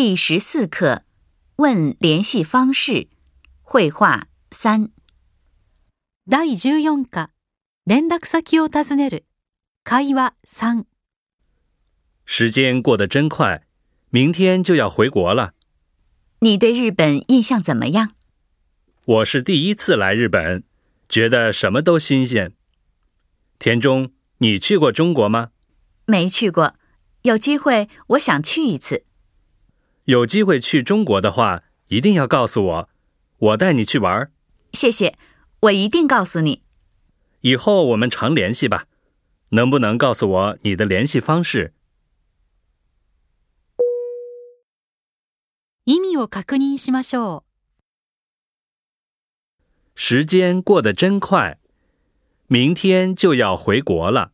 第十四课，问联系方式，会画三。第十四课，联络先を尋ねる会話三。时间过得真快，明天就要回国了。你对日本印象怎么样？我是第一次来日本，觉得什么都新鲜。田中，你去过中国吗？没去过，有机会我想去一次。有机会去中国的话，一定要告诉我，我带你去玩儿。谢谢，我一定告诉你。以后我们常联系吧。能不能告诉我你的联系方式？时间过得真快，明天就要回国了。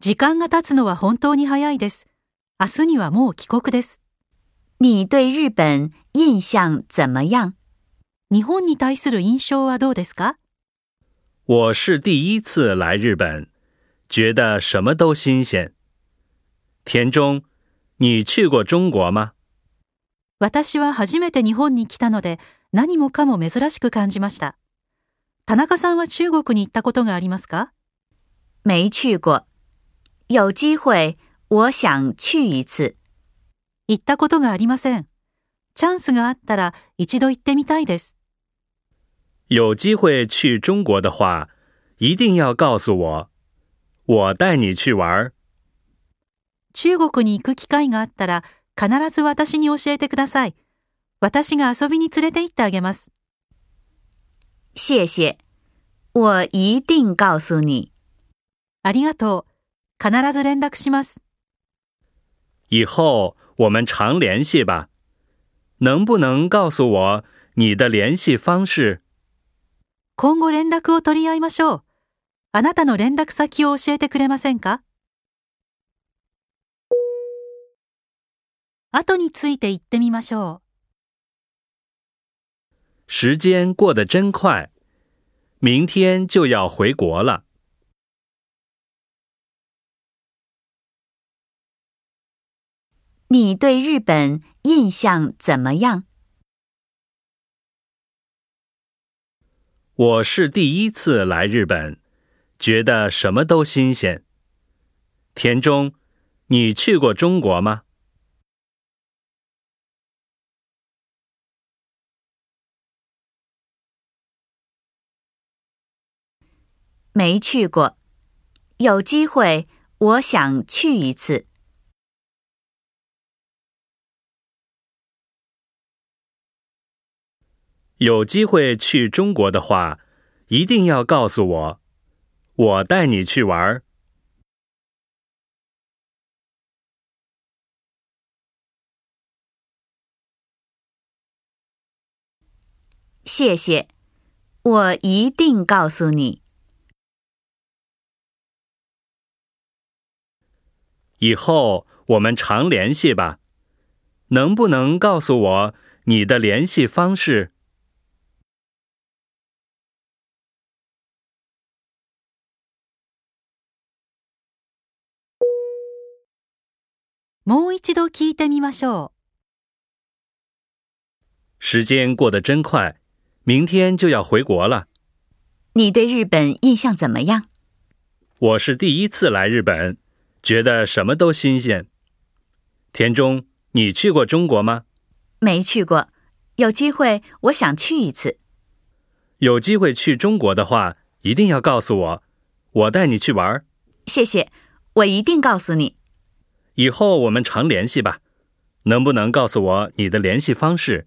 時間が経つのは本当に早いです。明日にはもう帰国です。你对日本印象怎么样？日本に対する印象はどうですか？我是第一次来日本，觉得什么都新鲜。田中，你去过中国吗？私は初めて日本に来たので、何もかも珍しく感じました。田中さんは中国に行ったことがありますか？没去过。有机会，我想去一次。行ったことがありません。チャンスがあったら一度行ってみたいです。有机会去中国的话，一定要告诉我，我带你去玩。中国に行く機会があったら必ず私に教えてください。私が遊びに連れて行ってあげます。谢谢。我一定告诉你。ありがとう。必ず連絡します。以后。我们常联系吧。能不能告诉我你的联系方式？今後連絡を取り合いましょう。あなたの連絡先を教えてくれませんか？あについて言ってみましょう。时间过得真快，明天就要回国了。你对日本印象怎么样？我是第一次来日本，觉得什么都新鲜。田中，你去过中国吗？没去过，有机会我想去一次。有机会去中国的话，一定要告诉我，我带你去玩儿。谢谢，我一定告诉你。以后我们常联系吧。能不能告诉我你的联系方式？もう一度聞いてみましょう。时间过得真快，明天就要回国了。你对日本印象怎么样？我是第一次来日本，觉得什么都新鲜。田中，你去过中国吗？没去过，有机会我想去一次。有机会去中国的话，一定要告诉我，我带你去玩。谢谢，我一定告诉你。以后我们常联系吧，能不能告诉我你的联系方式？